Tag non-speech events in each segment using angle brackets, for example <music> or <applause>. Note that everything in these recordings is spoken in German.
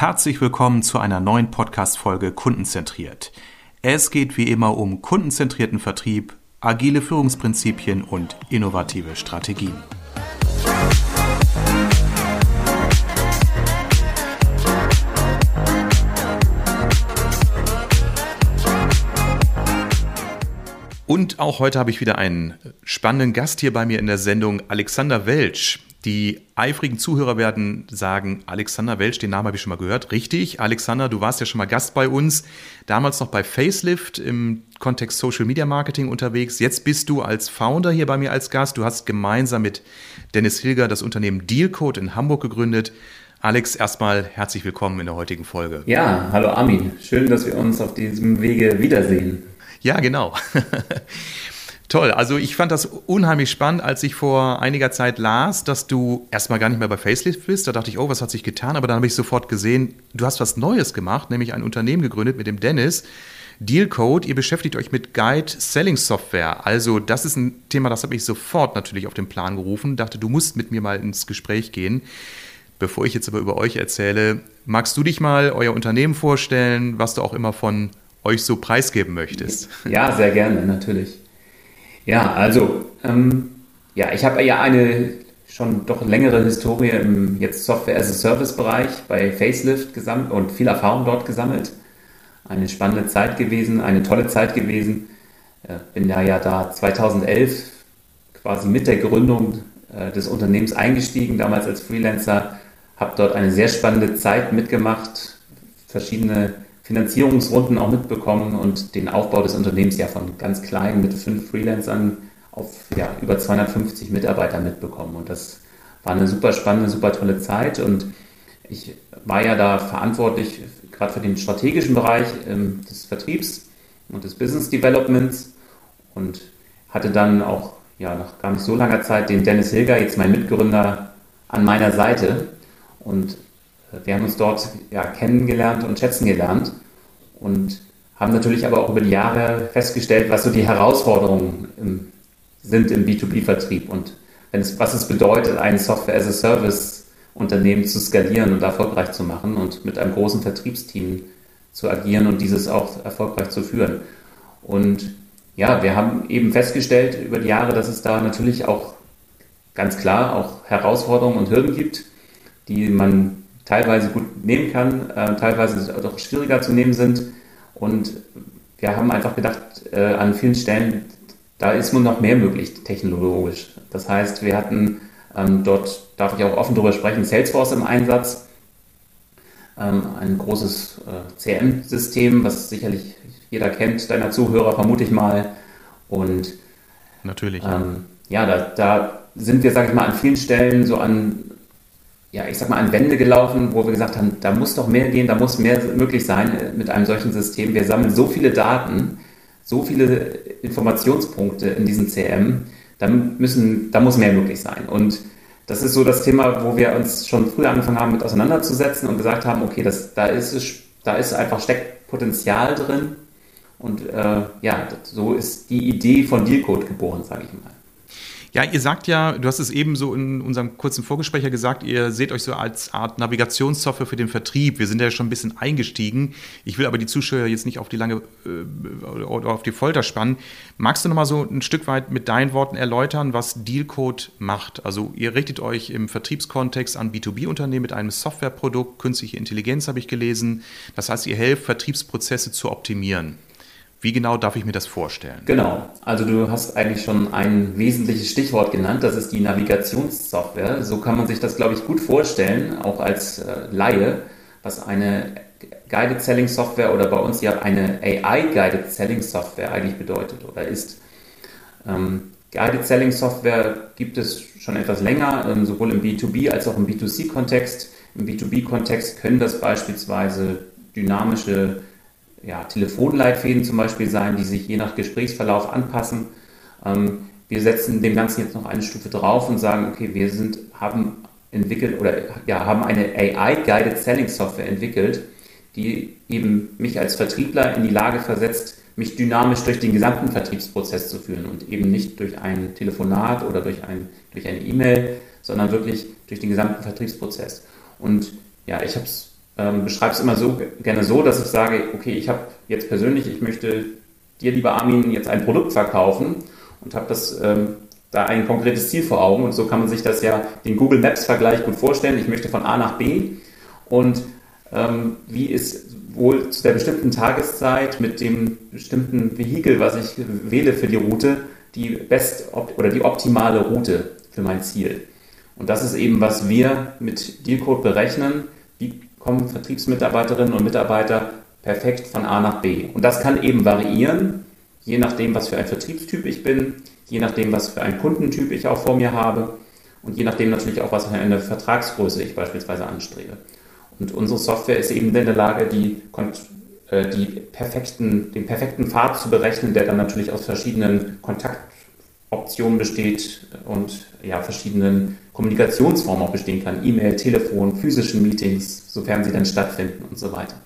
Herzlich willkommen zu einer neuen Podcast-Folge Kundenzentriert. Es geht wie immer um kundenzentrierten Vertrieb, agile Führungsprinzipien und innovative Strategien. Und auch heute habe ich wieder einen spannenden Gast hier bei mir in der Sendung, Alexander Welsch. Die eifrigen Zuhörer werden sagen, Alexander Welsch, den Namen habe ich schon mal gehört. Richtig, Alexander, du warst ja schon mal Gast bei uns, damals noch bei Facelift im Kontext Social Media Marketing unterwegs. Jetzt bist du als Founder hier bei mir als Gast. Du hast gemeinsam mit Dennis Hilger das Unternehmen Dealcode in Hamburg gegründet. Alex, erstmal herzlich willkommen in der heutigen Folge. Ja, hallo Armin. Schön, dass wir uns auf diesem Wege wiedersehen. Ja, genau. <laughs> Toll, also ich fand das unheimlich spannend, als ich vor einiger Zeit las, dass du erstmal gar nicht mehr bei Facelift bist. Da dachte ich, oh, was hat sich getan? Aber dann habe ich sofort gesehen, du hast was Neues gemacht, nämlich ein Unternehmen gegründet mit dem Dennis. Dealcode, ihr beschäftigt euch mit Guide Selling Software. Also das ist ein Thema, das habe ich sofort natürlich auf den Plan gerufen. Dachte, du musst mit mir mal ins Gespräch gehen. Bevor ich jetzt aber über euch erzähle, magst du dich mal euer Unternehmen vorstellen, was du auch immer von euch so preisgeben möchtest? Ja, sehr gerne, natürlich. Ja, also, ähm, ja, ich habe ja eine schon doch längere Historie im jetzt Software as a Service Bereich bei Facelift gesammelt und viel Erfahrung dort gesammelt. Eine spannende Zeit gewesen, eine tolle Zeit gewesen. Äh, bin ja, ja da 2011 quasi mit der Gründung äh, des Unternehmens eingestiegen, damals als Freelancer, habe dort eine sehr spannende Zeit mitgemacht, verschiedene Finanzierungsrunden auch mitbekommen und den Aufbau des Unternehmens ja von ganz klein mit fünf Freelancern auf ja, über 250 Mitarbeiter mitbekommen. Und das war eine super spannende, super tolle Zeit. Und ich war ja da verantwortlich gerade für den strategischen Bereich ähm, des Vertriebs und des Business Developments und hatte dann auch ja, nach gar nicht so langer Zeit den Dennis Hilger, jetzt mein Mitgründer, an meiner Seite. Und wir haben uns dort ja, kennengelernt und schätzen gelernt und haben natürlich aber auch über die Jahre festgestellt, was so die Herausforderungen im, sind im B2B-Vertrieb und es, was es bedeutet, ein Software-as-a-Service-Unternehmen zu skalieren und erfolgreich zu machen und mit einem großen Vertriebsteam zu agieren und dieses auch erfolgreich zu führen. Und ja, wir haben eben festgestellt über die Jahre, dass es da natürlich auch ganz klar auch Herausforderungen und Hürden gibt, die man teilweise gut nehmen kann, äh, teilweise doch schwieriger zu nehmen sind. Und wir haben einfach gedacht, äh, an vielen Stellen, da ist nun noch mehr möglich technologisch. Das heißt, wir hatten ähm, dort, darf ich auch offen darüber sprechen, Salesforce im Einsatz, ähm, ein großes äh, CM-System, was sicherlich jeder kennt, deiner Zuhörer vermute ich mal. Und natürlich. Ähm, ja, da, da sind wir, sage ich mal, an vielen Stellen so an ja, ich sag mal, an Wände gelaufen, wo wir gesagt haben, da muss doch mehr gehen, da muss mehr möglich sein äh, mit einem solchen System. Wir sammeln so viele Daten, so viele Informationspunkte in diesem CM, da, müssen, da muss mehr möglich sein. Und das ist so das Thema, wo wir uns schon früher angefangen haben, mit auseinanderzusetzen und gesagt haben, okay, das, da, ist da ist einfach steckt Potenzial drin. Und äh, ja, so ist die Idee von Dealcode geboren, sage ich mal. Ja, ihr sagt ja, du hast es eben so in unserem kurzen Vorgespräch ja gesagt, ihr seht euch so als Art Navigationssoftware für den Vertrieb. Wir sind ja schon ein bisschen eingestiegen. Ich will aber die Zuschauer jetzt nicht auf die lange äh, oder auf die Folter spannen. Magst du noch mal so ein Stück weit mit deinen Worten erläutern, was Dealcode macht? Also ihr richtet euch im Vertriebskontext an B2B-Unternehmen mit einem Softwareprodukt, künstliche Intelligenz habe ich gelesen. Das heißt, ihr helft Vertriebsprozesse zu optimieren. Wie genau darf ich mir das vorstellen? Genau, also du hast eigentlich schon ein wesentliches Stichwort genannt, das ist die Navigationssoftware. So kann man sich das, glaube ich, gut vorstellen, auch als äh, Laie, was eine Guided Selling Software oder bei uns ja eine AI Guided Selling Software eigentlich bedeutet oder ist. Ähm, Guided Selling Software gibt es schon etwas länger, ähm, sowohl im B2B als auch im B2C-Kontext. Im B2B-Kontext können das beispielsweise dynamische ja, Telefonleitfäden zum Beispiel sein, die sich je nach Gesprächsverlauf anpassen. Ähm, wir setzen dem Ganzen jetzt noch eine Stufe drauf und sagen, okay, wir sind, haben entwickelt oder ja, haben eine AI-Guided Selling Software entwickelt, die eben mich als Vertriebler in die Lage versetzt, mich dynamisch durch den gesamten Vertriebsprozess zu führen und eben nicht durch ein Telefonat oder durch, ein, durch eine E-Mail, sondern wirklich durch den gesamten Vertriebsprozess. Und ja, ich habe es ähm, beschreibe es immer so gerne so, dass ich sage, okay, ich habe jetzt persönlich, ich möchte dir, lieber Armin, jetzt ein Produkt verkaufen und habe das ähm, da ein konkretes Ziel vor Augen und so kann man sich das ja den Google Maps Vergleich gut vorstellen. Ich möchte von A nach B und ähm, wie ist wohl zu der bestimmten Tageszeit mit dem bestimmten Vehikel, was ich wähle für die Route, die best oder die optimale Route für mein Ziel. Und das ist eben, was wir mit Dealcode berechnen. Wie kommen Vertriebsmitarbeiterinnen und Mitarbeiter perfekt von A nach B? Und das kann eben variieren, je nachdem, was für ein Vertriebstyp ich bin, je nachdem, was für ein Kundentyp ich auch vor mir habe und je nachdem natürlich auch, was für eine Vertragsgröße ich beispielsweise anstrebe. Und unsere Software ist eben in der Lage, die, äh, die perfekten, den perfekten Pfad zu berechnen, der dann natürlich aus verschiedenen Kontaktoptionen besteht und ja, verschiedenen Kommunikationsformen auch bestehen kann. E-Mail, Telefon, physischen Meetings, sofern sie dann stattfinden und so weiter.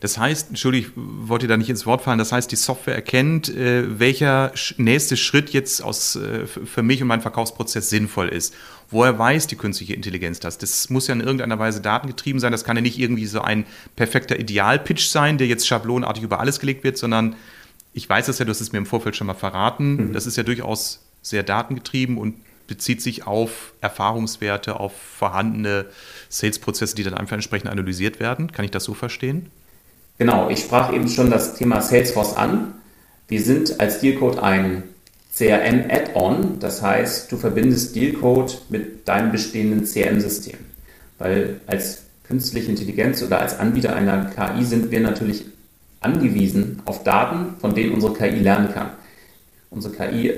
Das heißt, Entschuldigung, ich wollte da nicht ins Wort fallen, das heißt, die Software erkennt, äh, welcher nächste Schritt jetzt aus, äh, für mich und meinen Verkaufsprozess sinnvoll ist. Woher weiß die künstliche Intelligenz das? Das muss ja in irgendeiner Weise datengetrieben sein. Das kann ja nicht irgendwie so ein perfekter Idealpitch sein, der jetzt schablonartig über alles gelegt wird, sondern ich weiß es ja, du hast es mir im Vorfeld schon mal verraten. Mhm. Das ist ja durchaus sehr datengetrieben und bezieht sich auf Erfahrungswerte, auf vorhandene Sales-Prozesse, die dann einfach entsprechend analysiert werden. Kann ich das so verstehen? Genau, ich sprach eben schon das Thema Salesforce an. Wir sind als Dealcode ein CRM-Add-on, das heißt, du verbindest Dealcode mit deinem bestehenden CRM-System. Weil als künstliche Intelligenz oder als Anbieter einer KI sind wir natürlich angewiesen auf Daten, von denen unsere KI lernen kann. Unsere KI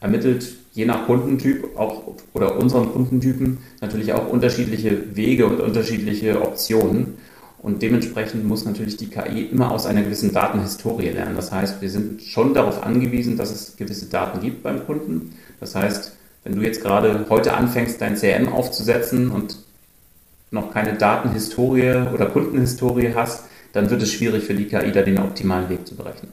ermittelt je nach Kundentyp auch oder unseren Kundentypen natürlich auch unterschiedliche Wege und unterschiedliche Optionen. Und dementsprechend muss natürlich die KI immer aus einer gewissen Datenhistorie lernen. Das heißt, wir sind schon darauf angewiesen, dass es gewisse Daten gibt beim Kunden. Das heißt, wenn du jetzt gerade heute anfängst, dein CRM aufzusetzen und noch keine Datenhistorie oder Kundenhistorie hast, dann wird es schwierig für die KI, da den optimalen Weg zu berechnen.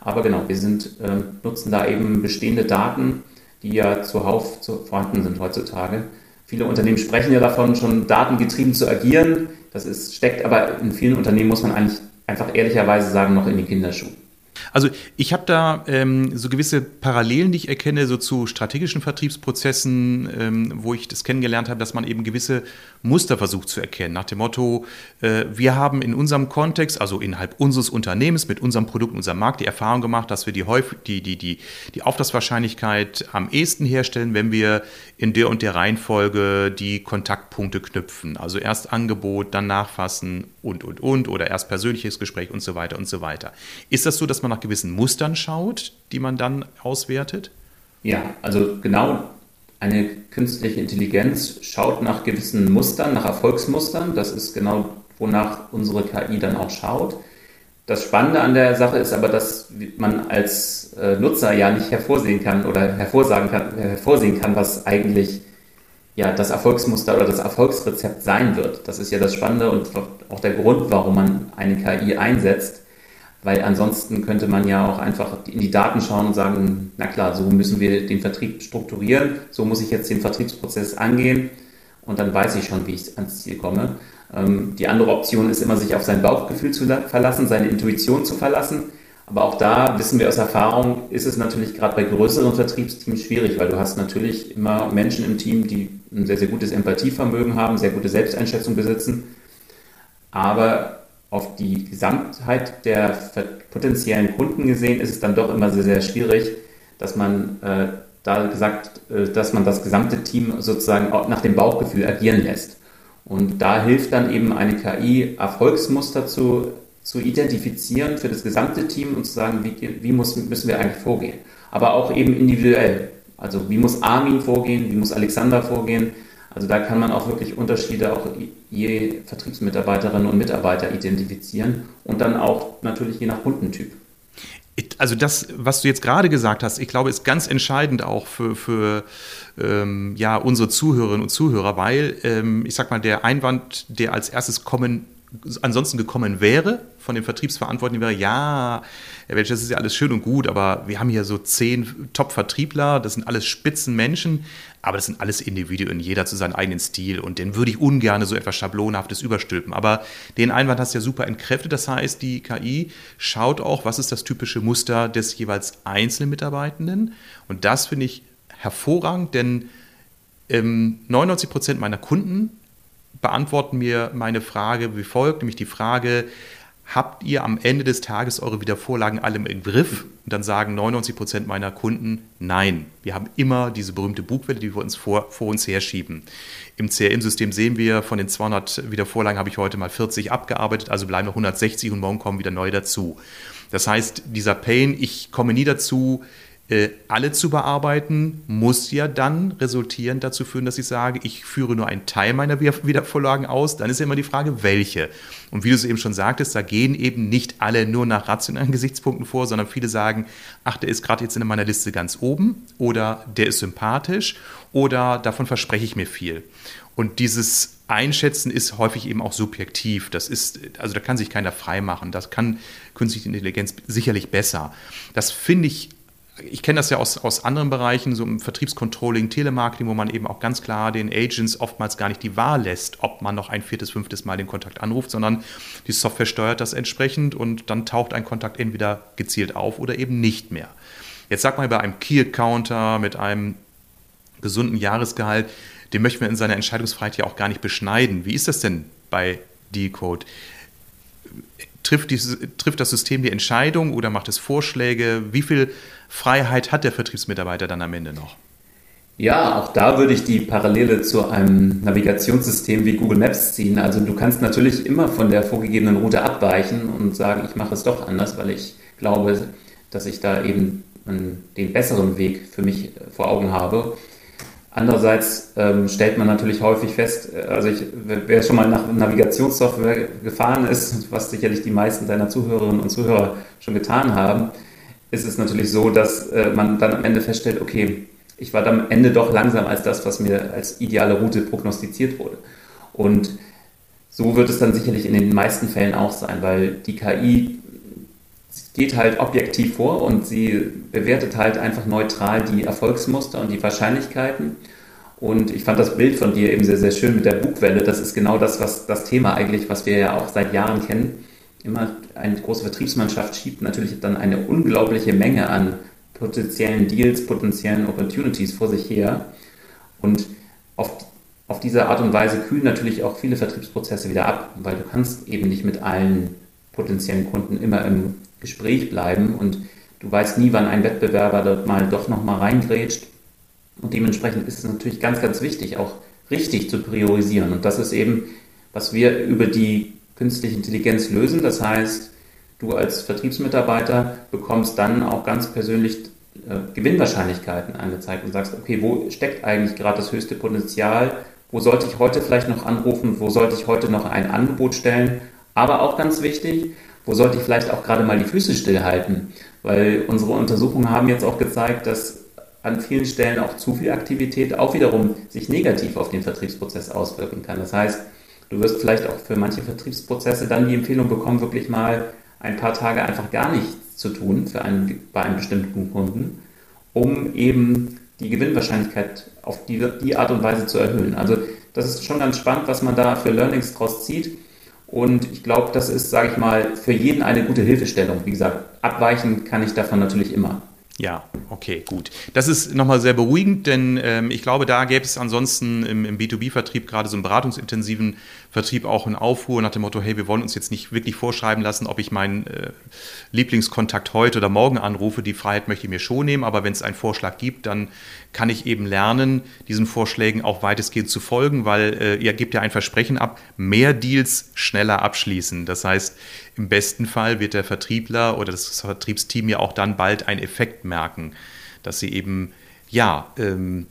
Aber genau, wir sind, äh, nutzen da eben bestehende Daten, die ja zuhauf zu, vorhanden sind heutzutage. Viele Unternehmen sprechen ja davon, schon datengetrieben zu agieren. Das ist, steckt aber in vielen Unternehmen, muss man eigentlich einfach ehrlicherweise sagen, noch in die Kinderschuhe. Also ich habe da ähm, so gewisse Parallelen, die ich erkenne, so zu strategischen Vertriebsprozessen, ähm, wo ich das kennengelernt habe, dass man eben gewisse Muster versucht zu erkennen. Nach dem Motto, äh, wir haben in unserem Kontext, also innerhalb unseres Unternehmens, mit unserem Produkt, unserem Markt, die Erfahrung gemacht, dass wir die, häufig, die, die, die, die Auftragswahrscheinlichkeit am ehesten herstellen, wenn wir in der und der Reihenfolge die Kontaktpunkte knüpfen. Also erst Angebot, dann nachfassen und, und, und oder erst persönliches Gespräch und so weiter und so weiter. Ist das so, dass man nach gewissen Mustern schaut, die man dann auswertet? Ja, also genau eine künstliche Intelligenz schaut nach gewissen Mustern, nach Erfolgsmustern. Das ist genau, wonach unsere KI dann auch schaut. Das Spannende an der Sache ist aber, dass man als äh, Nutzer ja nicht hervorsehen kann oder hervorsagen kann, hervorsehen kann, was eigentlich ja, das Erfolgsmuster oder das Erfolgsrezept sein wird. Das ist ja das Spannende und auch der Grund, warum man eine KI einsetzt weil ansonsten könnte man ja auch einfach in die Daten schauen und sagen, na klar, so müssen wir den Vertrieb strukturieren, so muss ich jetzt den Vertriebsprozess angehen und dann weiß ich schon, wie ich ans Ziel komme. Ähm, die andere Option ist immer, sich auf sein Bauchgefühl zu verlassen, seine Intuition zu verlassen. Aber auch da wissen wir aus Erfahrung, ist es natürlich gerade bei größeren Vertriebsteams schwierig, weil du hast natürlich immer Menschen im Team, die ein sehr, sehr gutes Empathievermögen haben, sehr gute Selbsteinschätzung besitzen. Aber auf die Gesamtheit der potenziellen Kunden gesehen ist es dann doch immer sehr, sehr schwierig, dass man äh, da gesagt, äh, dass man das gesamte Team sozusagen nach dem Bauchgefühl agieren lässt. Und da hilft dann eben eine KI, Erfolgsmuster zu, zu identifizieren für das gesamte Team und zu sagen, wie, wie muss, müssen wir eigentlich vorgehen. Aber auch eben individuell. Also wie muss Armin vorgehen, wie muss Alexander vorgehen, also da kann man auch wirklich Unterschiede auch je Vertriebsmitarbeiterinnen und Mitarbeiter identifizieren und dann auch natürlich je nach Kundentyp. Also das, was du jetzt gerade gesagt hast, ich glaube, ist ganz entscheidend auch für, für ähm, ja, unsere Zuhörerinnen und Zuhörer, weil ähm, ich sag mal, der Einwand, der als erstes kommen ansonsten gekommen wäre, von dem Vertriebsverantwortlichen wäre, ja, Herr Welch, das ist ja alles schön und gut, aber wir haben hier so zehn Top-Vertriebler, das sind alles Spitzenmenschen, aber das sind alles Individuen, jeder zu seinem eigenen Stil und den würde ich ungern so etwas Schablonhaftes überstülpen. Aber den Einwand hast du ja super entkräftet, das heißt, die KI schaut auch, was ist das typische Muster des jeweils einzelnen Mitarbeitenden und das finde ich hervorragend, denn ähm, 99 Prozent meiner Kunden beantworten mir meine Frage wie folgt, nämlich die Frage, habt ihr am Ende des Tages eure Wiedervorlagen alle im Griff? Und dann sagen 99 Prozent meiner Kunden, nein, wir haben immer diese berühmte Bugwelle, die wir uns vor, vor uns herschieben. Im CRM-System sehen wir, von den 200 Wiedervorlagen habe ich heute mal 40 abgearbeitet, also bleiben noch 160 und morgen kommen wieder neue dazu. Das heißt, dieser Pain, ich komme nie dazu, alle zu bearbeiten, muss ja dann resultierend dazu führen, dass ich sage, ich führe nur einen Teil meiner Wiedervorlagen aus. Dann ist ja immer die Frage, welche. Und wie du es eben schon sagtest, da gehen eben nicht alle nur nach rationalen Gesichtspunkten vor, sondern viele sagen, ach, der ist gerade jetzt in meiner Liste ganz oben oder der ist sympathisch oder davon verspreche ich mir viel. Und dieses Einschätzen ist häufig eben auch subjektiv. Das ist, also da kann sich keiner frei machen. Das kann künstliche Intelligenz sicherlich besser. Das finde ich ich kenne das ja aus, aus anderen Bereichen, so im Vertriebscontrolling, Telemarketing, wo man eben auch ganz klar den Agents oftmals gar nicht die Wahl lässt, ob man noch ein viertes, fünftes Mal den Kontakt anruft, sondern die Software steuert das entsprechend und dann taucht ein Kontakt entweder gezielt auf oder eben nicht mehr. Jetzt sag mal bei einem Key-Accounter mit einem gesunden Jahresgehalt, den möchten wir in seiner Entscheidungsfreiheit ja auch gar nicht beschneiden. Wie ist das denn bei Decode? Trifft, dieses, trifft das System die Entscheidung oder macht es Vorschläge? Wie viel Freiheit hat der Vertriebsmitarbeiter dann am Ende noch? Ja, auch da würde ich die Parallele zu einem Navigationssystem wie Google Maps ziehen. Also du kannst natürlich immer von der vorgegebenen Route abweichen und sagen, ich mache es doch anders, weil ich glaube, dass ich da eben den besseren Weg für mich vor Augen habe. Andererseits ähm, stellt man natürlich häufig fest, äh, also ich, wer schon mal nach Navigationssoftware gefahren ist, <laughs> was sicherlich die meisten deiner Zuhörerinnen und Zuhörer schon getan haben, ist es natürlich so, dass äh, man dann am Ende feststellt, okay, ich war dann am Ende doch langsam als das, was mir als ideale Route prognostiziert wurde. Und so wird es dann sicherlich in den meisten Fällen auch sein, weil die KI geht halt objektiv vor und sie bewertet halt einfach neutral die Erfolgsmuster und die Wahrscheinlichkeiten. Und ich fand das Bild von dir eben sehr, sehr schön mit der Bugwelle. Das ist genau das, was das Thema eigentlich, was wir ja auch seit Jahren kennen. Immer eine große Vertriebsmannschaft schiebt natürlich dann eine unglaubliche Menge an potenziellen Deals, potenziellen Opportunities vor sich her. Und auf, auf diese Art und Weise kühlen natürlich auch viele Vertriebsprozesse wieder ab, weil du kannst eben nicht mit allen potenziellen Kunden immer im Gespräch bleiben und du weißt nie, wann ein Wettbewerber dort mal doch nochmal reingrätscht. Und dementsprechend ist es natürlich ganz, ganz wichtig, auch richtig zu priorisieren. Und das ist eben, was wir über die künstliche Intelligenz lösen. Das heißt, du als Vertriebsmitarbeiter bekommst dann auch ganz persönlich äh, Gewinnwahrscheinlichkeiten angezeigt und sagst, okay, wo steckt eigentlich gerade das höchste Potenzial? Wo sollte ich heute vielleicht noch anrufen? Wo sollte ich heute noch ein Angebot stellen? Aber auch ganz wichtig, wo sollte ich vielleicht auch gerade mal die Füße stillhalten? Weil unsere Untersuchungen haben jetzt auch gezeigt, dass an vielen Stellen auch zu viel Aktivität auch wiederum sich negativ auf den Vertriebsprozess auswirken kann. Das heißt, du wirst vielleicht auch für manche Vertriebsprozesse dann die Empfehlung bekommen, wirklich mal ein paar Tage einfach gar nichts zu tun für einen, bei einem bestimmten Kunden, um eben die Gewinnwahrscheinlichkeit auf die, die Art und Weise zu erhöhen. Also das ist schon ganz spannend, was man da für Learnings draus zieht. Und ich glaube, das ist, sage ich mal, für jeden eine gute Hilfestellung. Wie gesagt, abweichen kann ich davon natürlich immer. Ja, okay, gut. Das ist nochmal sehr beruhigend, denn ähm, ich glaube, da gäbe es ansonsten im, im B2B-Vertrieb, gerade so im beratungsintensiven Vertrieb, auch einen Aufruhr nach dem Motto, hey, wir wollen uns jetzt nicht wirklich vorschreiben lassen, ob ich meinen äh, Lieblingskontakt heute oder morgen anrufe. Die Freiheit möchte ich mir schon nehmen, aber wenn es einen Vorschlag gibt, dann kann ich eben lernen, diesen Vorschlägen auch weitestgehend zu folgen, weil äh, ihr gebt ja ein Versprechen ab, mehr Deals schneller abschließen. Das heißt, im besten Fall wird der Vertriebler oder das Vertriebsteam ja auch dann bald einen Effekt merken, dass sie eben ja ähm,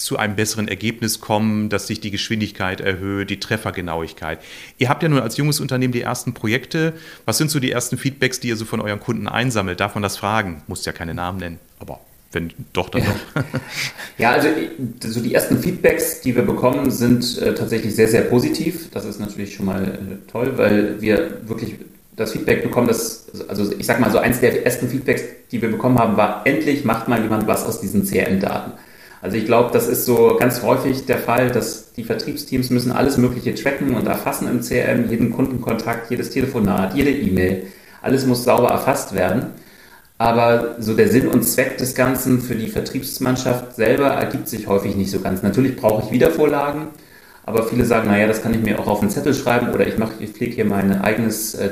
zu einem besseren Ergebnis kommen, dass sich die Geschwindigkeit erhöht, die Treffergenauigkeit. Ihr habt ja nun als junges Unternehmen die ersten Projekte. Was sind so die ersten Feedbacks, die ihr so von euren Kunden einsammelt? Darf man das fragen? Muss ja keine Namen nennen, aber Wenn doch, dann doch. <laughs> ja, also so die ersten Feedbacks, die wir bekommen, sind äh, tatsächlich sehr, sehr positiv. Das ist natürlich schon mal äh, toll, weil wir wirklich das Feedback bekommen, dass, also ich sag mal so, eins der ersten Feedbacks, die wir bekommen haben, war, endlich macht mal jemand was aus diesen CRM-Daten. Also ich glaube, das ist so ganz häufig der Fall, dass die Vertriebsteams müssen alles Mögliche tracken und erfassen im CRM, jeden Kundenkontakt, jedes Telefonat, jede E-Mail. Alles muss sauber erfasst werden. Aber so der Sinn und Zweck des Ganzen für die Vertriebsmannschaft selber ergibt sich häufig nicht so ganz. Natürlich brauche ich Wiedervorlagen, aber viele sagen, naja, das kann ich mir auch auf einen Zettel schreiben oder ich mache, ich pflege hier mein eigenes äh,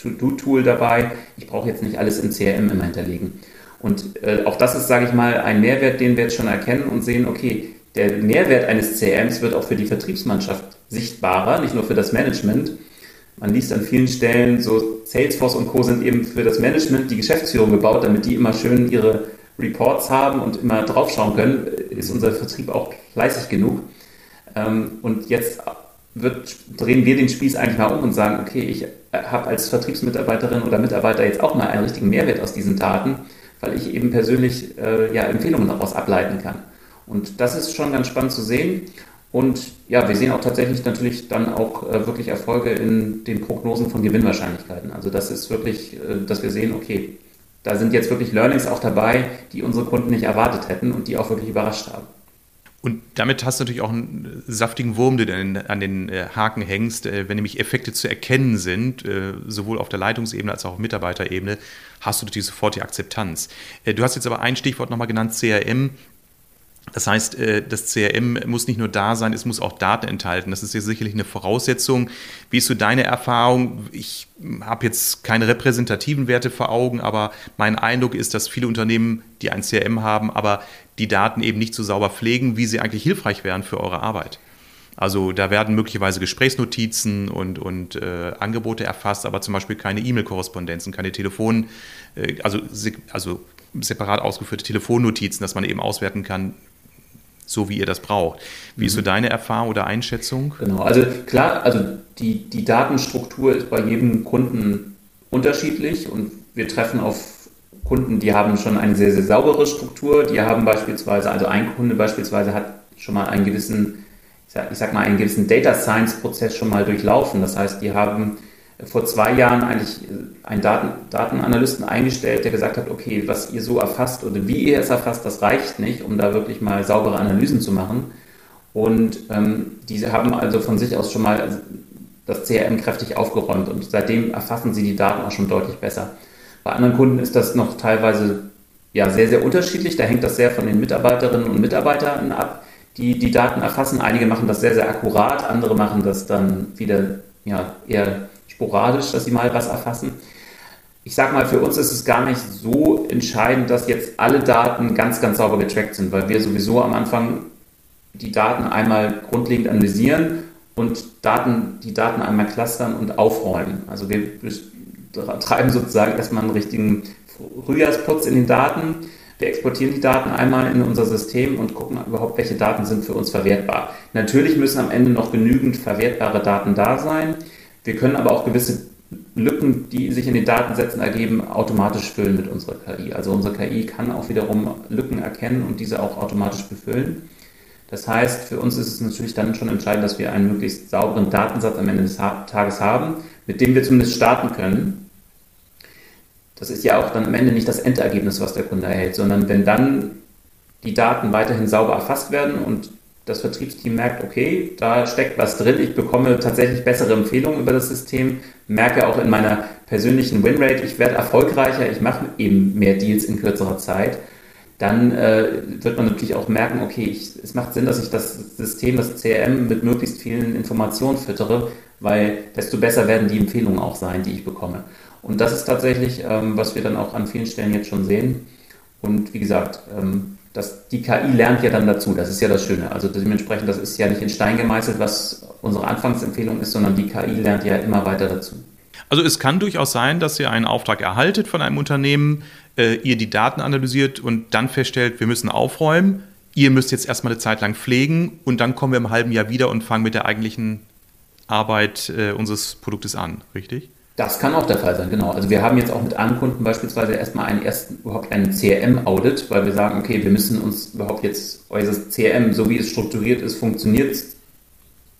To-Do-Tool dabei. Ich brauche jetzt nicht alles im CRM immer hinterlegen. Und äh, auch das ist, sage ich mal, ein Mehrwert, den wir jetzt schon erkennen und sehen, okay, der Mehrwert eines CRMs wird auch für die Vertriebsmannschaft sichtbarer, nicht nur für das Management. Man liest an vielen Stellen, so Salesforce und Co. sind eben für das Management, die Geschäftsführung gebaut, damit die immer schön ihre Reports haben und immer draufschauen können. Ist unser Vertrieb auch fleißig genug? Ähm, und jetzt wird, drehen wir den Spieß eigentlich mal um und sagen, okay, ich habe als Vertriebsmitarbeiterin oder Mitarbeiter jetzt auch mal einen richtigen Mehrwert aus diesen Daten, weil ich eben persönlich äh, ja, Empfehlungen daraus ableiten kann. Und das ist schon ganz spannend zu sehen. Und ja, wir sehen auch tatsächlich natürlich dann auch äh, wirklich Erfolge in den Prognosen von Gewinnwahrscheinlichkeiten. Also das ist wirklich, äh, dass wir sehen, okay, da sind jetzt wirklich Learnings auch dabei, die unsere Kunden nicht erwartet hätten und die auch wirklich überrascht haben. Und damit hast du natürlich auch einen saftigen Wurm, den du an den äh, Haken hängst. Äh, wenn nämlich Effekte zu erkennen sind, äh, sowohl auf der Leitungsebene als auch auf Mitarbeiterebene, hast du natürlich sofort die Akzeptanz. Du hast jetzt aber ein Stichwort nochmal genannt, CRM. Das heißt, äh, das CRM muss nicht nur da sein, es muss auch Daten enthalten. Das ist ja sicherlich eine Voraussetzung. Wie ist so deine Erfahrung? Ich habe jetzt keine repräsentativen Werte vor Augen, aber mein Eindruck ist, dass viele Unternehmen, die ein CRM haben, aber die Daten eben nicht so sauber pflegen, wie sie eigentlich hilfreich wären für eure Arbeit. Also da werden möglicherweise Gesprächsnotizen und, und äh, Angebote erfasst, aber zum Beispiel keine E-Mail-Korrespondenzen, keine Telefon, äh, also, also separat ausgeführte Telefonnotizen, dass man eben auswerten kann, so wie ihr das braucht. Wie ist so mhm. deine Erfahrung oder Einschätzung? Genau, also klar, also die, die Datenstruktur ist bei jedem Kunden unterschiedlich und wir treffen auf Kunden, die haben schon eine sehr, sehr saubere Struktur. Die haben beispielsweise, also ein Kunde beispielsweise hat schon mal einen gewissen, ich sag, ich sag mal, einen gewissen Data Science Prozess schon mal durchlaufen. Das heißt, die haben vor zwei Jahren eigentlich äh, einen Daten, Datenanalysten eingestellt, der gesagt hat, okay, was ihr so erfasst oder wie ihr es erfasst, das reicht nicht, um da wirklich mal saubere Analysen zu machen. Und ähm, diese haben also von sich aus schon mal das CRM kräftig aufgeräumt und seitdem erfassen sie die Daten auch schon deutlich besser. Bei anderen Kunden ist das noch teilweise ja, sehr, sehr unterschiedlich. Da hängt das sehr von den Mitarbeiterinnen und Mitarbeitern ab, die die Daten erfassen. Einige machen das sehr, sehr akkurat, andere machen das dann wieder ja, eher sporadisch, dass sie mal was erfassen. Ich sage mal, für uns ist es gar nicht so entscheidend, dass jetzt alle Daten ganz, ganz sauber getrackt sind, weil wir sowieso am Anfang die Daten einmal grundlegend analysieren und Daten, die Daten einmal clustern und aufräumen. Also wir treiben sozusagen erstmal einen richtigen Frühjahrsputz in den Daten. Wir exportieren die Daten einmal in unser System und gucken überhaupt, welche Daten sind für uns verwertbar. Natürlich müssen am Ende noch genügend verwertbare Daten da sein. Wir können aber auch gewisse Lücken, die sich in den Datensätzen ergeben, automatisch füllen mit unserer KI. Also unsere KI kann auch wiederum Lücken erkennen und diese auch automatisch befüllen. Das heißt, für uns ist es natürlich dann schon entscheidend, dass wir einen möglichst sauberen Datensatz am Ende des Tages haben, mit dem wir zumindest starten können. Das ist ja auch dann am Ende nicht das Endergebnis, was der Kunde erhält, sondern wenn dann die Daten weiterhin sauber erfasst werden und das Vertriebsteam merkt, okay, da steckt was drin, ich bekomme tatsächlich bessere Empfehlungen über das System, merke auch in meiner persönlichen Winrate, ich werde erfolgreicher, ich mache eben mehr Deals in kürzerer Zeit, dann äh, wird man natürlich auch merken, okay, ich, es macht Sinn, dass ich das System, das CRM mit möglichst vielen Informationen füttere, weil desto besser werden die Empfehlungen auch sein, die ich bekomme. Und das ist tatsächlich, ähm, was wir dann auch an vielen Stellen jetzt schon sehen. Und wie gesagt, ähm, das, die KI lernt ja dann dazu. Das ist ja das Schöne. Also dementsprechend, das ist ja nicht in Stein gemeißelt, was unsere Anfangsempfehlung ist, sondern die KI lernt ja immer weiter dazu. Also es kann durchaus sein, dass ihr einen Auftrag erhaltet von einem Unternehmen, äh, ihr die Daten analysiert und dann feststellt, wir müssen aufräumen. Ihr müsst jetzt erstmal eine Zeit lang pflegen und dann kommen wir im halben Jahr wieder und fangen mit der eigentlichen Arbeit äh, unseres Produktes an, richtig? Das kann auch der Fall sein, genau. Also wir haben jetzt auch mit einem Kunden beispielsweise erstmal einen ersten, überhaupt einen CRM-Audit, weil wir sagen, okay, wir müssen uns überhaupt jetzt, euer CRM, so wie es strukturiert ist, funktioniert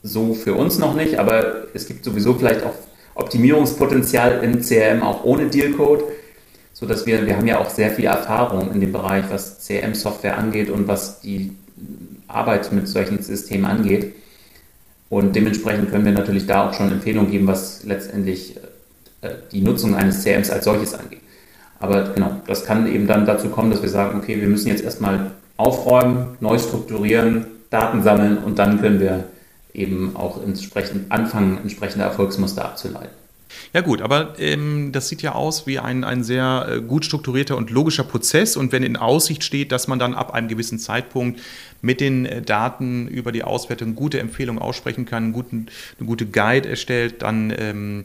so für uns noch nicht, aber es gibt sowieso vielleicht auch Optimierungspotenzial im CRM auch ohne Dealcode, sodass wir, wir haben ja auch sehr viel Erfahrung in dem Bereich, was CRM-Software angeht und was die Arbeit mit solchen Systemen angeht. Und dementsprechend können wir natürlich da auch schon Empfehlungen geben, was letztendlich äh, die Nutzung eines CRMs als solches angeht. Aber genau, das kann eben dann dazu kommen, dass wir sagen, okay, wir müssen jetzt erstmal aufräumen, neu strukturieren, Daten sammeln und dann können wir eben auch entsprechend anfangen, entsprechende Erfolgsmuster abzuleiten. Ja gut, aber ähm, das sieht ja aus wie ein, ein sehr äh, gut strukturierter und logischer Prozess. Und wenn in Aussicht steht, dass man dann ab einem gewissen Zeitpunkt mit den äh, Daten über die Auswertung gute Empfehlungen aussprechen kann, guten, eine gute Guide erstellt, dann ähm, äh,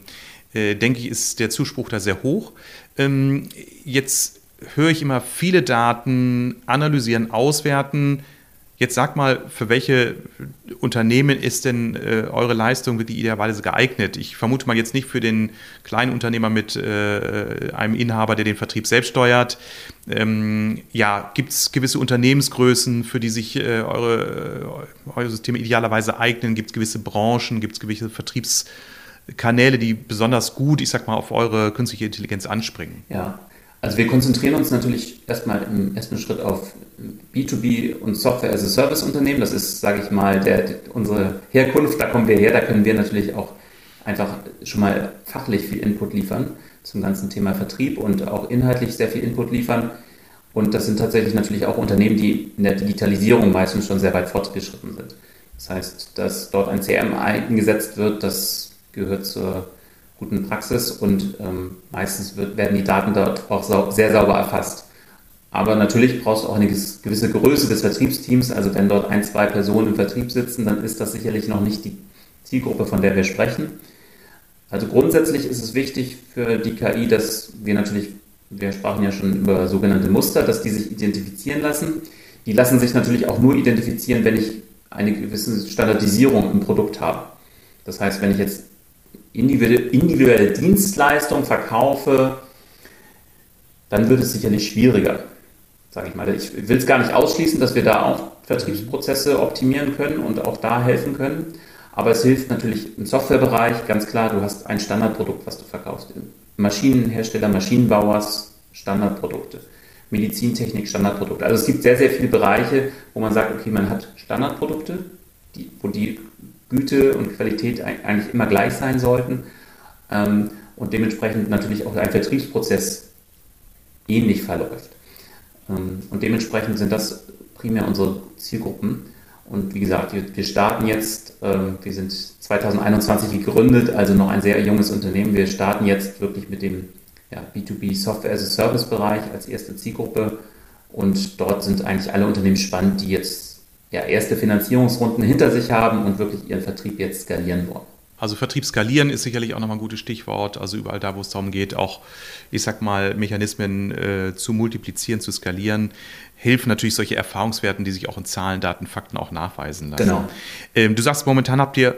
denke ich, ist der Zuspruch da sehr hoch. Ähm, jetzt höre ich immer viele Daten analysieren, auswerten. Jetzt sag mal, für welche Unternehmen ist denn äh, eure Leistung wirklich idealerweise geeignet? Ich vermute mal jetzt nicht für den kleinen Unternehmer mit äh, einem Inhaber, der den Vertrieb selbst steuert. Ähm, ja, gibt es gewisse Unternehmensgrößen, für die sich äh, eure, eure Systeme idealerweise eignen? Gibt es gewisse Branchen? Gibt es gewisse Vertriebs- Kanäle, die besonders gut, ich sag mal, auf eure künstliche Intelligenz anspringen? Ja, also wir konzentrieren uns natürlich erstmal im ersten Schritt auf B2B und Software as a Service Unternehmen. Das ist, sage ich mal, der, unsere Herkunft, da kommen wir her, da können wir natürlich auch einfach schon mal fachlich viel Input liefern zum ganzen Thema Vertrieb und auch inhaltlich sehr viel Input liefern. Und das sind tatsächlich natürlich auch Unternehmen, die in der Digitalisierung meistens schon sehr weit fortgeschritten sind. Das heißt, dass dort ein CRM eingesetzt wird, das gehört zur guten Praxis und ähm, meistens wird, werden die Daten dort auch sau sehr sauber erfasst. Aber natürlich brauchst du auch eine gewisse Größe des Vertriebsteams. Also wenn dort ein, zwei Personen im Vertrieb sitzen, dann ist das sicherlich noch nicht die Zielgruppe, von der wir sprechen. Also grundsätzlich ist es wichtig für die KI, dass wir natürlich, wir sprachen ja schon über sogenannte Muster, dass die sich identifizieren lassen. Die lassen sich natürlich auch nur identifizieren, wenn ich eine gewisse Standardisierung im Produkt habe. Das heißt, wenn ich jetzt individuelle Dienstleistung verkaufe, dann wird es sicherlich schwieriger, sage ich mal. Ich will es gar nicht ausschließen, dass wir da auch Vertriebsprozesse optimieren können und auch da helfen können. Aber es hilft natürlich im Softwarebereich, ganz klar, du hast ein Standardprodukt, was du verkaufst. Maschinenhersteller, Maschinenbauers, Standardprodukte. Medizintechnik, Standardprodukte. Also es gibt sehr, sehr viele Bereiche, wo man sagt, okay, man hat Standardprodukte, die, wo die Güte und Qualität eigentlich immer gleich sein sollten ähm, und dementsprechend natürlich auch ein Vertriebsprozess ähnlich verläuft. Ähm, und dementsprechend sind das primär unsere Zielgruppen. Und wie gesagt, wir, wir starten jetzt, ähm, wir sind 2021 gegründet, also noch ein sehr junges Unternehmen. Wir starten jetzt wirklich mit dem ja, B2B Software as a Service Bereich als erste Zielgruppe. Und dort sind eigentlich alle Unternehmen spannend, die jetzt ja, erste Finanzierungsrunden hinter sich haben und wirklich ihren Vertrieb jetzt skalieren wollen. Also Vertrieb skalieren ist sicherlich auch nochmal ein gutes Stichwort. Also überall da, wo es darum geht, auch, ich sag mal, Mechanismen äh, zu multiplizieren, zu skalieren, helfen natürlich solche Erfahrungswerten, die sich auch in Zahlen, Daten, Fakten auch nachweisen lassen. Genau. Ähm, du sagst, momentan habt ihr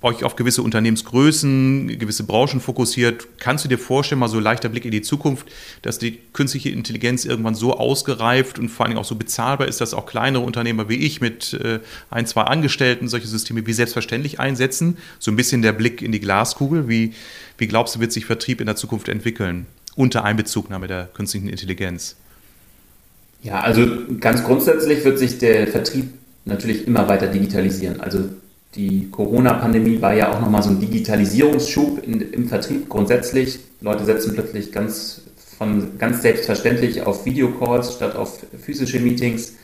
euch auf gewisse Unternehmensgrößen, gewisse Branchen fokussiert. Kannst du dir vorstellen, mal so leichter Blick in die Zukunft, dass die künstliche Intelligenz irgendwann so ausgereift und vor allem auch so bezahlbar ist, dass auch kleinere Unternehmer wie ich mit äh, ein, zwei Angestellten solche Systeme wie selbstverständlich einsetzen? So ein bisschen der Blick in die Glaskugel. Wie, wie glaubst du, wird sich Vertrieb in der Zukunft entwickeln unter Einbezugnahme der künstlichen Intelligenz? Ja, also ganz grundsätzlich wird sich der Vertrieb natürlich immer weiter digitalisieren. Also die Corona-Pandemie war ja auch nochmal so ein Digitalisierungsschub in, im Vertrieb grundsätzlich. Leute setzen plötzlich ganz, von, ganz selbstverständlich auf Videocalls statt auf physische Meetings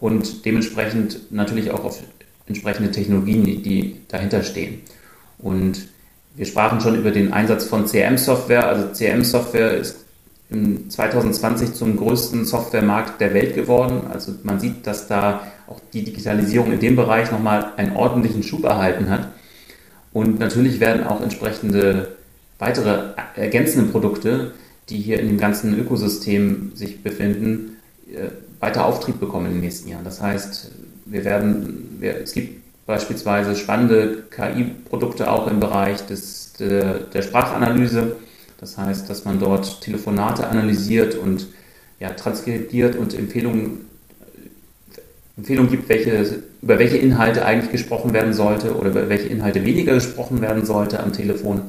und dementsprechend natürlich auch auf entsprechende Technologien, die dahinter stehen. Und wir sprachen schon über den Einsatz von CRM-Software. Also CRM-Software ist im 2020 zum größten Softwaremarkt der Welt geworden. Also man sieht, dass da auch die Digitalisierung in dem Bereich nochmal einen ordentlichen Schub erhalten hat. Und natürlich werden auch entsprechende weitere ergänzende Produkte, die hier in dem ganzen Ökosystem sich befinden, äh, weiter Auftrieb bekommen in den nächsten Jahren. Das heißt, wir werden, wir, es gibt beispielsweise spannende KI-Produkte auch im Bereich des, der, der, Sprachanalyse. Das heißt, dass man dort Telefonate analysiert und ja, transkribiert und Empfehlungen, Empfehlungen gibt, welche, über welche Inhalte eigentlich gesprochen werden sollte oder über welche Inhalte weniger gesprochen werden sollte am Telefon.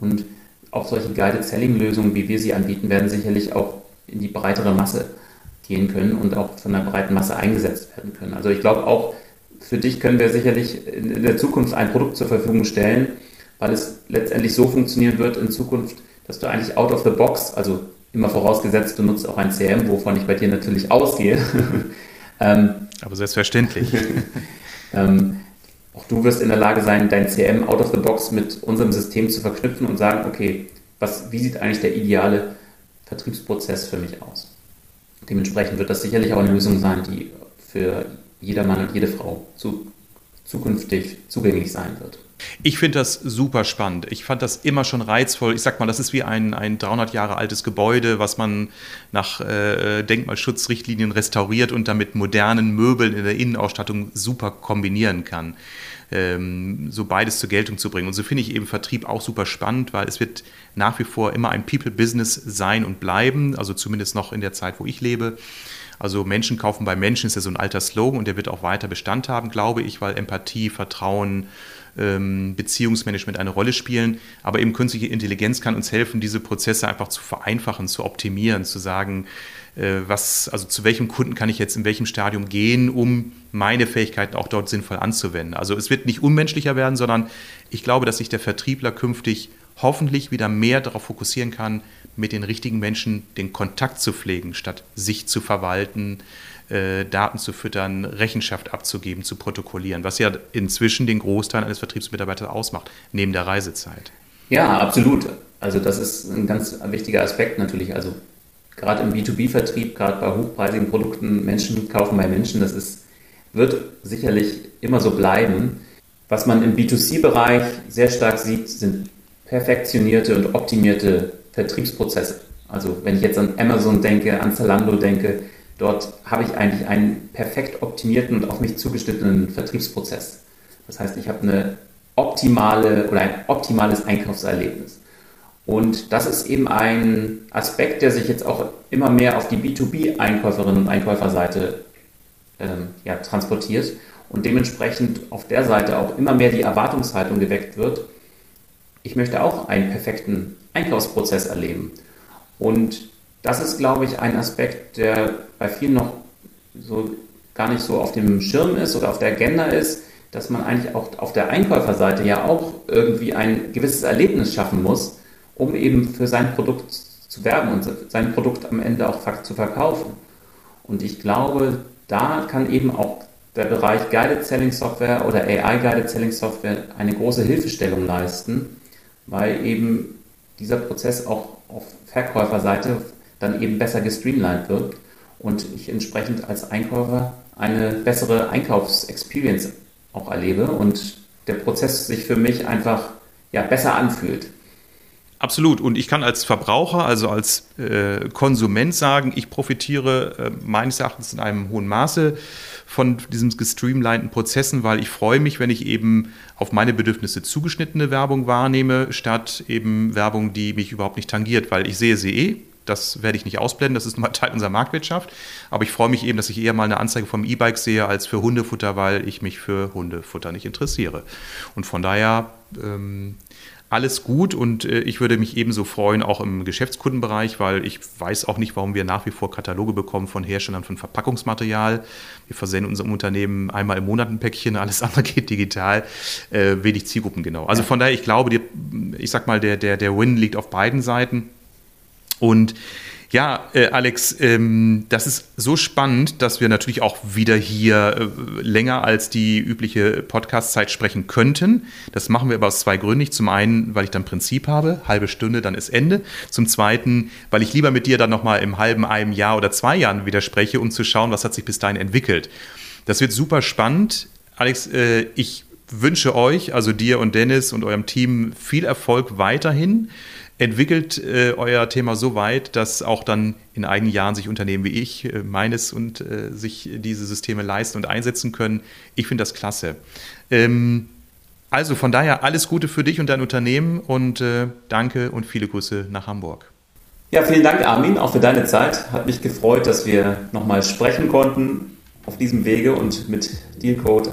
Und auch solche Guided Selling Lösungen, wie wir sie anbieten, werden sicherlich auch in die breitere Masse gehen können und auch von einer breiten Masse eingesetzt werden können. Also ich glaube auch, für dich können wir sicherlich in der Zukunft ein Produkt zur Verfügung stellen, weil es letztendlich so funktionieren wird in Zukunft, dass du eigentlich out of the box, also immer vorausgesetzt, du nutzt auch ein CM, wovon ich bei dir natürlich ausgehe. <laughs> ähm, Aber selbstverständlich. <laughs> ähm, auch du wirst in der Lage sein, dein CM out of the box mit unserem System zu verknüpfen und sagen, okay, was, wie sieht eigentlich der ideale Vertriebsprozess für mich aus? Dementsprechend wird das sicherlich auch eine Lösung sein, die für jeder Mann und jede Frau zu, zukünftig zugänglich sein wird. Ich finde das super spannend. Ich fand das immer schon reizvoll. Ich sag mal, das ist wie ein, ein 300 Jahre altes Gebäude, was man nach äh, Denkmalschutzrichtlinien restauriert und damit modernen Möbeln in der Innenausstattung super kombinieren kann. Ähm, so beides zur Geltung zu bringen. Und so finde ich eben Vertrieb auch super spannend, weil es wird nach wie vor immer ein People-Business sein und bleiben, also zumindest noch in der Zeit, wo ich lebe. Also Menschen kaufen bei Menschen ist ja so ein alter Slogan und der wird auch weiter Bestand haben, glaube ich, weil Empathie, Vertrauen, Beziehungsmanagement eine Rolle spielen. Aber eben künstliche Intelligenz kann uns helfen, diese Prozesse einfach zu vereinfachen, zu optimieren, zu sagen, äh, was, also zu welchem Kunden kann ich jetzt in welchem Stadium gehen, um meine Fähigkeiten auch dort sinnvoll anzuwenden. Also es wird nicht unmenschlicher werden, sondern ich glaube, dass sich der Vertriebler künftig hoffentlich wieder mehr darauf fokussieren kann, mit den richtigen Menschen den Kontakt zu pflegen, statt sich zu verwalten, äh, Daten zu füttern, Rechenschaft abzugeben, zu protokollieren, was ja inzwischen den Großteil eines Vertriebsmitarbeiters ausmacht, neben der Reisezeit. Ja, absolut. Also das ist ein ganz wichtiger Aspekt natürlich. Also gerade im B2B-Vertrieb, gerade bei hochpreisigen Produkten, Menschen kaufen bei Menschen, das ist, wird sicherlich immer so bleiben. Was man im B2C-Bereich sehr stark sieht, sind perfektionierte und optimierte Vertriebsprozesse. Also wenn ich jetzt an Amazon denke, an Zalando denke, dort habe ich eigentlich einen perfekt optimierten und auf mich zugeschnittenen Vertriebsprozess. Das heißt, ich habe eine optimale oder ein optimales Einkaufserlebnis. Und das ist eben ein Aspekt, der sich jetzt auch immer mehr auf die B2B-Einkäuferinnen und Einkäuferseite ähm, ja, transportiert und dementsprechend auf der Seite auch immer mehr die Erwartungshaltung geweckt wird, ich möchte auch einen perfekten Einkaufsprozess erleben. Und das ist, glaube ich, ein Aspekt, der bei vielen noch so gar nicht so auf dem Schirm ist oder auf der Agenda ist, dass man eigentlich auch auf der Einkäuferseite ja auch irgendwie ein gewisses Erlebnis schaffen muss, um eben für sein Produkt zu werben und sein Produkt am Ende auch zu verkaufen. Und ich glaube, da kann eben auch der Bereich Guided Selling Software oder AI Guided Selling Software eine große Hilfestellung leisten, weil eben dieser Prozess auch auf Verkäuferseite dann eben besser gestreamlined wird und ich entsprechend als Einkäufer eine bessere Einkaufsexperience auch erlebe und der Prozess sich für mich einfach ja, besser anfühlt. Absolut. Und ich kann als Verbraucher, also als äh, Konsument sagen, ich profitiere äh, meines Erachtens in einem hohen Maße von diesen gestreamlinten Prozessen, weil ich freue mich, wenn ich eben auf meine Bedürfnisse zugeschnittene Werbung wahrnehme, statt eben Werbung, die mich überhaupt nicht tangiert, weil ich sehe sie eh. Das werde ich nicht ausblenden, das ist mal Teil unserer Marktwirtschaft. Aber ich freue mich eben, dass ich eher mal eine Anzeige vom E-Bike sehe als für Hundefutter, weil ich mich für Hundefutter nicht interessiere. Und von daher ähm, alles gut und äh, ich würde mich ebenso freuen, auch im Geschäftskundenbereich, weil ich weiß auch nicht, warum wir nach wie vor Kataloge bekommen von Herstellern von Verpackungsmaterial. Wir versenden unserem Unternehmen einmal im Monat ein Päckchen, alles andere geht digital, äh, wenig Zielgruppen genau. Also von daher, ich glaube, die, ich sag mal, der, der, der Win liegt auf beiden Seiten. Und ja, äh, Alex, ähm, das ist so spannend, dass wir natürlich auch wieder hier äh, länger als die übliche Podcast-Zeit sprechen könnten. Das machen wir aber aus zwei Gründen. Zum einen, weil ich dann Prinzip habe, halbe Stunde, dann ist Ende. Zum zweiten, weil ich lieber mit dir dann nochmal im halben, einem Jahr oder zwei Jahren wieder spreche, um zu schauen, was hat sich bis dahin entwickelt. Das wird super spannend. Alex, äh, ich wünsche euch, also dir und Dennis und eurem Team, viel Erfolg weiterhin entwickelt äh, euer Thema so weit, dass auch dann in einigen Jahren sich Unternehmen wie ich, äh, meines und äh, sich diese Systeme leisten und einsetzen können. Ich finde das klasse. Ähm, also von daher alles Gute für dich und dein Unternehmen und äh, danke und viele Grüße nach Hamburg. Ja, vielen Dank, Armin, auch für deine Zeit. Hat mich gefreut, dass wir nochmal sprechen konnten auf diesem Wege und mit Dealcode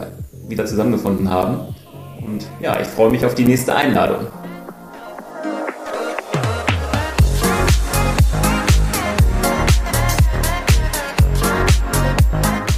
wieder zusammengefunden haben. Und ja, ich freue mich auf die nächste Einladung.